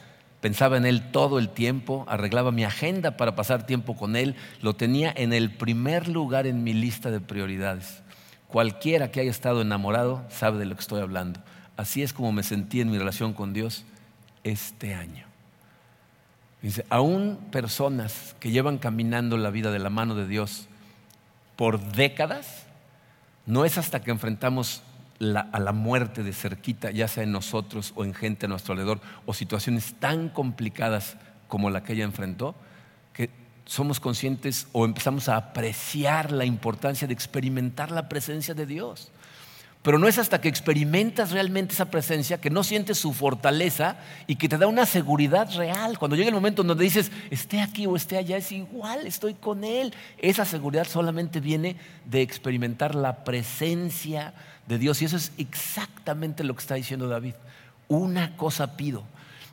Pensaba en Él todo el tiempo, arreglaba mi agenda para pasar tiempo con Él, lo tenía en el primer lugar en mi lista de prioridades. Cualquiera que haya estado enamorado sabe de lo que estoy hablando. Así es como me sentí en mi relación con Dios este año. Dice, aún personas que llevan caminando la vida de la mano de Dios por décadas, no es hasta que enfrentamos a la muerte de cerquita, ya sea en nosotros o en gente a nuestro alrededor, o situaciones tan complicadas como la que ella enfrentó, que somos conscientes o empezamos a apreciar la importancia de experimentar la presencia de Dios. Pero no es hasta que experimentas realmente esa presencia que no sientes su fortaleza y que te da una seguridad real. Cuando llega el momento donde dices, esté aquí o esté allá, es igual, estoy con Él. Esa seguridad solamente viene de experimentar la presencia de Dios. Y eso es exactamente lo que está diciendo David. Una cosa pido.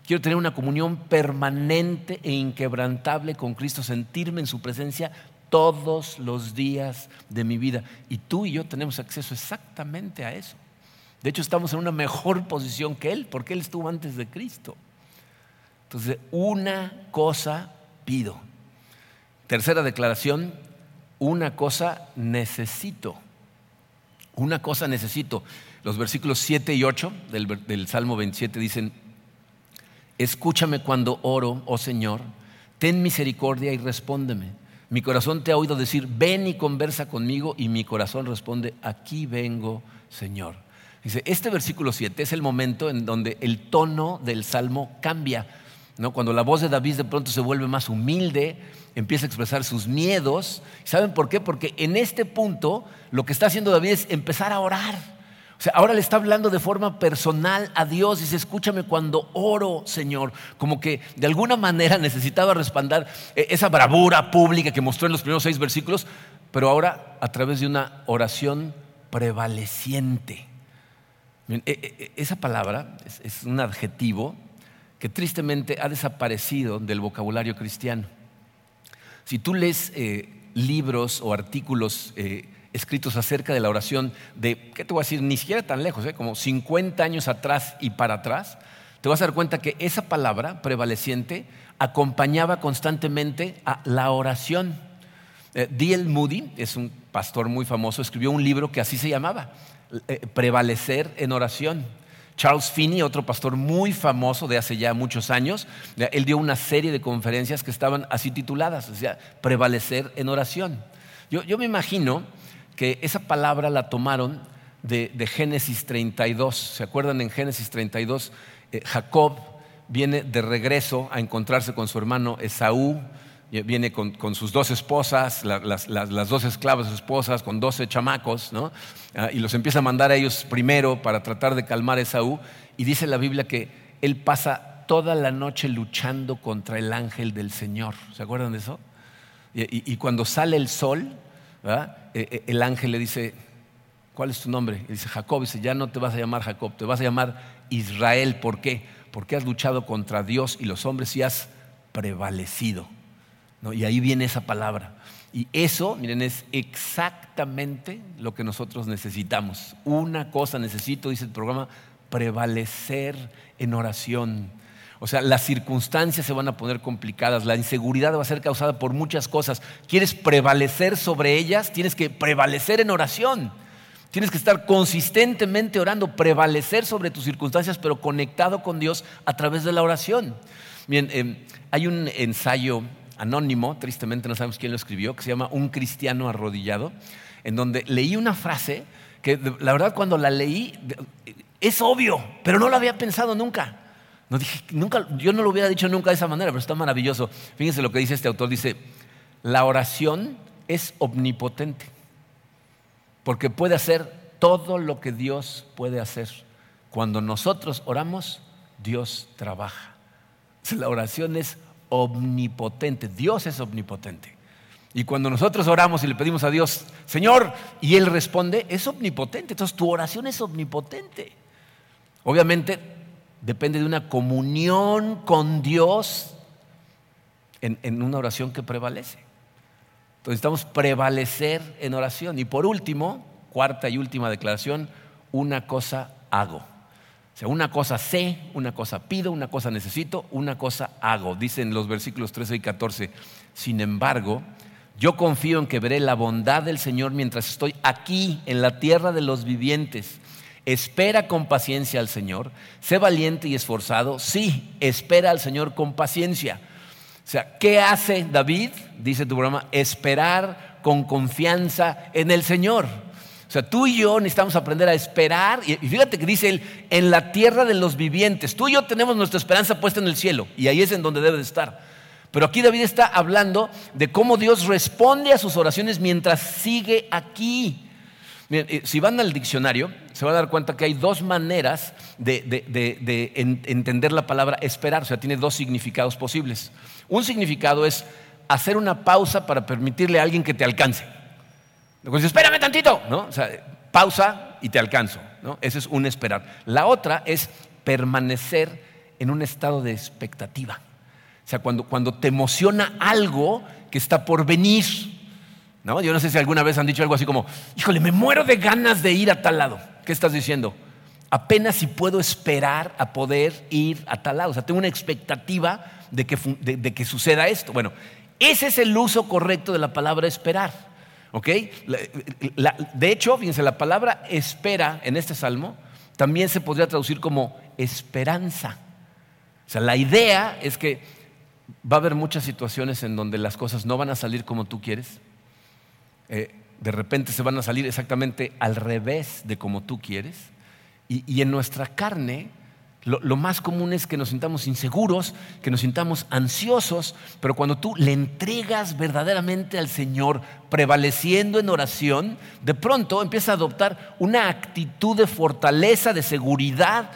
Quiero tener una comunión permanente e inquebrantable con Cristo, sentirme en su presencia todos los días de mi vida. Y tú y yo tenemos acceso exactamente a eso. De hecho, estamos en una mejor posición que Él, porque Él estuvo antes de Cristo. Entonces, una cosa pido. Tercera declaración, una cosa necesito. Una cosa necesito. Los versículos 7 y 8 del, Salmo 27 dicen, escúchame cuando oro, oh Señor, ten misericordia y respóndeme. Mi corazón te ha oído decir, ven y conversa conmigo, y mi corazón responde, aquí vengo, Señor. Dice, este versículo 7 es el momento en donde el tono del salmo cambia. ¿no? Cuando la voz de David de pronto se vuelve más humilde, empieza a expresar sus miedos. ¿Saben por qué? Porque en este punto lo que está haciendo David es empezar a orar. O sea, ahora le está hablando de forma personal a Dios. Dice, escúchame cuando oro, Señor. Como que de alguna manera necesitaba respaldar eh, esa bravura pública que mostró en los primeros seis versículos, pero ahora a través de una oración prevaleciente. E, e, e, esa palabra es un adjetivo que tristemente ha desaparecido del vocabulario cristiano. Si tú lees eh, libros o artículos eh, escritos acerca de la oración de, ¿qué te voy a decir? Ni siquiera tan lejos, eh, como 50 años atrás y para atrás, te vas a dar cuenta que esa palabra prevaleciente acompañaba constantemente a la oración. D.L. Moody es un pastor muy famoso, escribió un libro que así se llamaba, Prevalecer en oración. Charles Finney, otro pastor muy famoso de hace ya muchos años, él dio una serie de conferencias que estaban así tituladas, o sea, prevalecer en oración. Yo, me imagino que esa palabra la tomaron de, Génesis 32. ¿Se acuerdan en Génesis 32? Eh, Jacob viene de regreso a encontrarse con su hermano Esaú, viene con, sus dos esposas, las, dos esclavas esposas, con doce chamacos, ¿no? Ah, y los empieza a mandar a ellos primero para tratar de calmar a Esaú. Y dice la Biblia que él pasa toda la noche luchando contra el ángel del Señor. ¿Se acuerdan de eso? Y, cuando sale el sol, e, el ángel le dice, ¿cuál es tu nombre? Dice Jacob, dice, ya no te vas a llamar Jacob, te vas a llamar Israel. ¿Por qué? Porque has luchado contra Dios y los hombres y has prevalecido. Y ahí viene esa palabra. Y eso, miren, es exactamente lo que nosotros necesitamos. Una cosa necesito, dice el programa, prevalecer en oración. O sea, las circunstancias se van a poner complicadas, la inseguridad va a ser causada por muchas cosas. ¿Quieres prevalecer sobre ellas? Tienes que prevalecer en oración. Tienes que estar consistentemente orando, prevalecer sobre tus circunstancias, pero conectado con Dios a través de la oración. Bien, em, hay un ensayo anónimo, tristemente no sabemos quién lo escribió, que se llama Un cristiano arrodillado, en donde leí una frase que la verdad cuando la leí es obvio, pero no lo había pensado nunca. No dije, nunca, yo no lo hubiera dicho nunca de esa manera, pero está maravilloso. Fíjense lo que dice este autor, dice, la oración es omnipotente, porque puede hacer todo lo que Dios puede hacer. Cuando nosotros oramos, Dios trabaja. La oración es omnipotente, Dios es omnipotente. Y cuando nosotros oramos y le pedimos a Dios, Señor, y Él responde, es omnipotente. Entonces tu oración es omnipotente. Obviamente depende de una comunión con Dios en, en una oración que prevalece. Entonces necesitamos prevalecer en oración. Y por último, cuarta y última declaración, una cosa hago. O sea, una cosa sé, una cosa pido, una cosa necesito, una cosa hago. Dicen los versículos 13 y 14. Sin embargo, yo confío en que veré la bondad del Señor mientras estoy aquí en la tierra de los vivientes. Espera con paciencia al Señor. Sé valiente y esforzado. Sí, espera al Señor con paciencia. O sea, ¿qué hace David? Dice tu programa, esperar con confianza en el Señor. O sea, tú y yo necesitamos aprender a esperar. Y fíjate que dice él, en la tierra de los vivientes. Tú y yo tenemos nuestra esperanza puesta en el cielo. Y ahí es en donde debe de estar. Pero aquí David está hablando de cómo Dios responde a sus oraciones mientras sigue aquí. Eh, si van al diccionario, se van a dar cuenta que hay dos maneras de, entender la palabra esperar. O sea, tiene dos significados posibles. Un significado es hacer una pausa para permitirle a alguien que te alcance. Dice, espérame tantito, ¿no? O sea, pausa y te alcanzo, ¿no? Ese es un esperar. La otra es permanecer en un estado de expectativa. O sea, cuando, cuando te emociona algo que está por venir, ¿no? Yo no sé si alguna vez han dicho algo así como, híjole, me muero de ganas de ir a tal lado. ¿Qué estás diciendo? Apenas si puedo esperar a poder ir a tal lado. O sea, tengo una expectativa de que, suceda esto. Bueno, ese es el uso correcto de la palabra esperar. ¿Ok? de hecho, fíjense, la palabra espera en este salmo también se podría traducir como esperanza. O sea, la idea es que va a haber muchas situaciones en donde las cosas no van a salir como tú quieres. Eh, de repente se van a salir exactamente al revés de como tú quieres. y en nuestra carne lo, más común es que nos sintamos inseguros, que nos sintamos ansiosos, pero cuando tú le entregas verdaderamente al Señor, prevaleciendo en oración, de pronto empieza a adoptar una actitud de fortaleza, de seguridad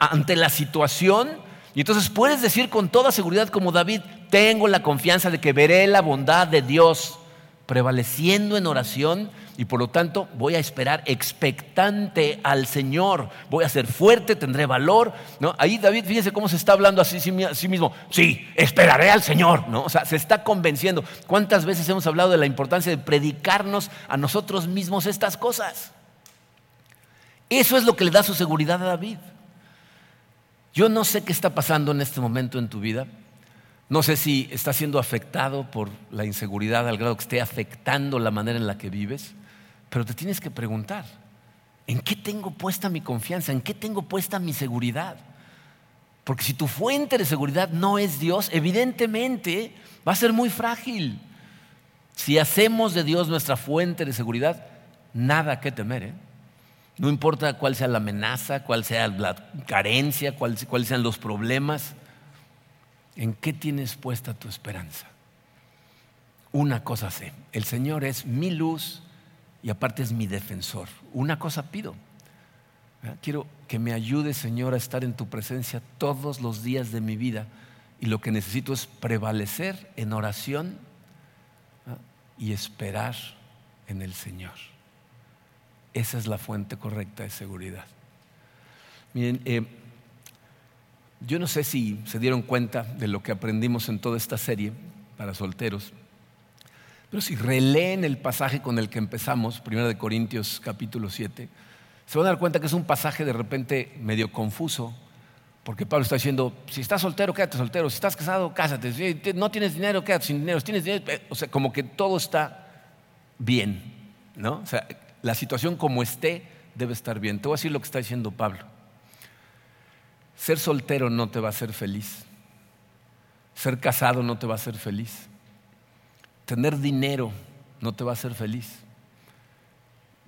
ante la situación. Y entonces puedes decir con toda seguridad como David, tengo la confianza de que veré la bondad de Dios prevaleciendo en oración y por lo tanto voy a esperar expectante al Señor, voy a ser fuerte, tendré valor. ¿no? Ahí David, fíjense cómo se está hablando así a sí mismo, sí, esperaré al Señor, ¿no? o sea, se está convenciendo. ¿Cuántas veces hemos hablado de la importancia de predicarnos a nosotros mismos estas cosas? Eso es lo que le da su seguridad a David. Yo no sé qué está pasando en este momento en tu vida. No sé si estás siendo afectado por la inseguridad al grado que esté afectando la manera en la que vives. Pero te tienes que preguntar, ¿en qué tengo puesta mi confianza? ¿En qué tengo puesta mi seguridad? Porque si tu fuente de seguridad no es Dios, evidentemente va a ser muy frágil. Si hacemos de Dios nuestra fuente de seguridad, nada que temer. ¿eh? No importa cuál sea la amenaza, cuál sea la carencia, cuáles sean los problemas. ¿En qué tienes puesta tu esperanza? Una cosa sé, el Señor es mi luz y aparte es mi defensor. Una cosa pido. Quiero que me ayude, Señor, a estar en tu presencia todos los días de mi vida. Y lo que necesito es prevalecer en oración y esperar en el Señor. Esa es la fuente correcta de seguridad. Miren, eh, yo no sé si se dieron cuenta de lo que aprendimos en toda esta serie para solteros. Pero si releen el pasaje con el que empezamos, 1 de Corintios capítulo 7, se van a dar cuenta que es un pasaje de repente medio confuso, porque Pablo está diciendo, si estás soltero, quédate soltero, si estás casado, cásate, si no tienes dinero, quédate sin dinero, si tienes dinero, o sea, como que todo está bien, ¿no? O sea, la situación como esté debe estar bien. Te voy a decir lo que está diciendo Pablo. Ser soltero no te va a hacer feliz. Ser casado no te va a hacer feliz. Tener dinero no te va a hacer feliz.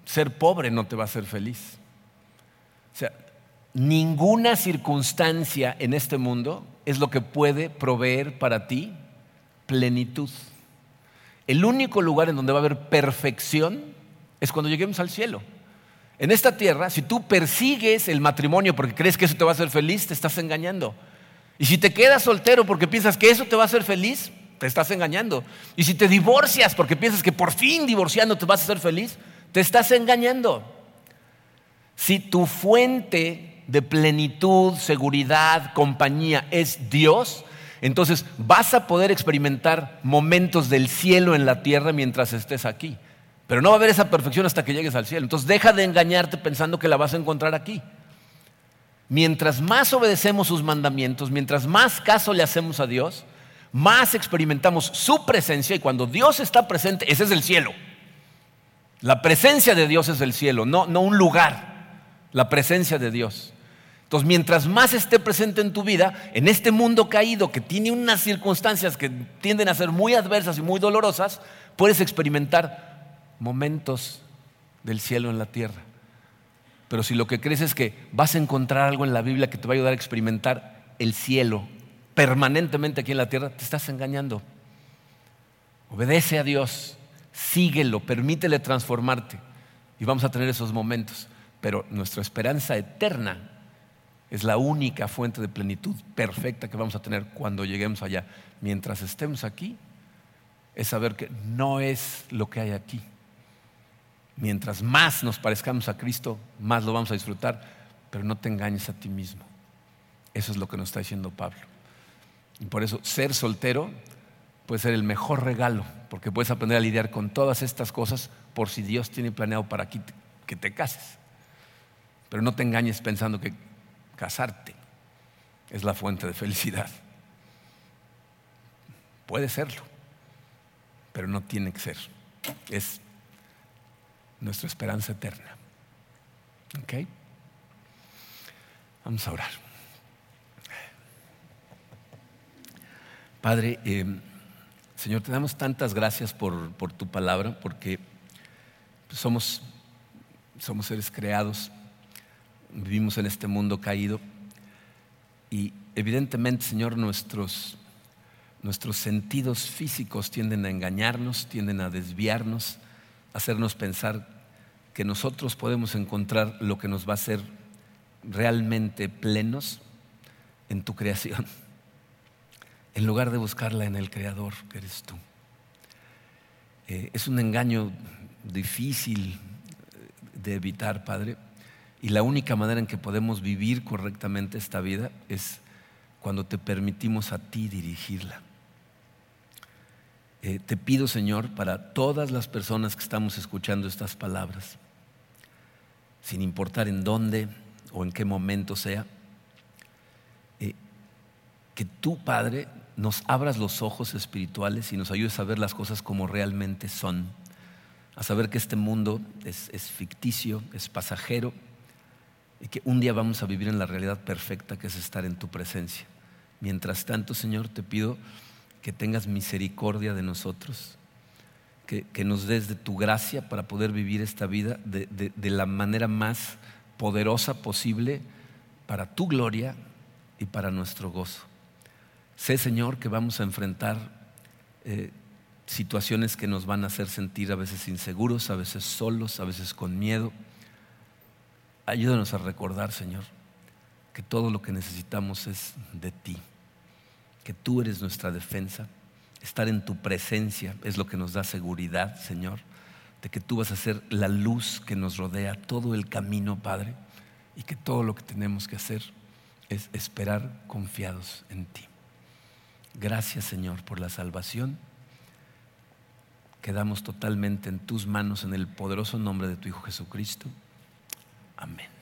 Ser pobre no te va a hacer feliz. O sea, ninguna circunstancia en este mundo es lo que puede proveer para ti plenitud. El único lugar en donde va a haber perfección es cuando lleguemos al cielo. En esta tierra, si tú persigues el matrimonio porque crees que eso te va a hacer feliz, te estás engañando. Y si te quedas soltero porque piensas que eso te va a hacer feliz, te estás engañando. Y si te divorcias porque piensas que por fin divorciando te vas a hacer feliz, te estás engañando. Si tu fuente de plenitud, seguridad, compañía es Dios, entonces vas a poder experimentar momentos del cielo en la tierra mientras estés aquí. Pero no va a haber esa perfección hasta que llegues al cielo. Entonces deja de engañarte pensando que la vas a encontrar aquí. Mientras más obedecemos sus mandamientos, mientras más caso le hacemos a Dios, más experimentamos su presencia y cuando Dios está presente, ese es el cielo. La presencia de Dios es el cielo, no, no un lugar, la presencia de Dios. Entonces, mientras más esté presente en tu vida, en este mundo caído que tiene unas circunstancias que tienden a ser muy adversas y muy dolorosas, puedes experimentar momentos del cielo en la tierra. Pero si lo que crees es que vas a encontrar algo en la Biblia que te va a ayudar a experimentar el cielo permanentemente aquí en la tierra, te estás engañando. Obedece a Dios, síguelo, permítele transformarte y vamos a tener esos momentos. Pero nuestra esperanza eterna es la única fuente de plenitud perfecta que vamos a tener cuando lleguemos allá. Mientras estemos aquí, es saber que no es lo que hay aquí mientras más nos parezcamos a Cristo, más lo vamos a disfrutar, pero no te engañes a ti mismo. Eso es lo que nos está diciendo Pablo. Y por eso ser soltero puede ser el mejor regalo, porque puedes aprender a lidiar con todas estas cosas por si Dios tiene planeado para que te cases. Pero no te engañes pensando que casarte es la fuente de felicidad. Puede serlo, pero no tiene que ser. Es nuestra esperanza eterna. ¿Ok? Vamos a orar. Padre, eh, Señor, te damos tantas gracias por, tu palabra, porque somos, somos seres creados, vivimos en este mundo caído y evidentemente, Señor, nuestros, nuestros sentidos físicos tienden a engañarnos, tienden a desviarnos hacernos pensar que nosotros podemos encontrar lo que nos va a hacer realmente plenos en tu creación, en lugar de buscarla en el Creador que eres tú. Eh, es un engaño difícil de evitar, Padre, y la única manera en que podemos vivir correctamente esta vida es cuando te permitimos a ti dirigirla. Eh, te pido, Señor, para todas las personas que estamos escuchando estas palabras, sin importar en dónde o en qué momento sea, eh, que tú, Padre, nos abras los ojos espirituales y nos ayudes a ver las cosas como realmente son, a saber que este mundo es, es ficticio, es pasajero, y que un día vamos a vivir en la realidad perfecta que es estar en tu presencia. Mientras tanto, Señor, te pido que tengas misericordia de nosotros, que, nos des de tu gracia para poder vivir esta vida de, la manera más poderosa posible para tu gloria y para nuestro gozo. Sé, Señor, que vamos a enfrentar eh, situaciones que nos van a hacer sentir a veces inseguros, a veces solos, a veces con miedo. Ayúdanos a recordar, Señor, que todo lo que necesitamos es de ti que tú eres nuestra defensa. Estar en tu presencia es lo que nos da seguridad, Señor, de que tú vas a ser la luz que nos rodea todo el camino, Padre, y que todo lo que tenemos que hacer es esperar confiados en ti. Gracias, Señor, por la salvación. Quedamos totalmente en tus manos en el poderoso nombre de tu Hijo Jesucristo. Amén.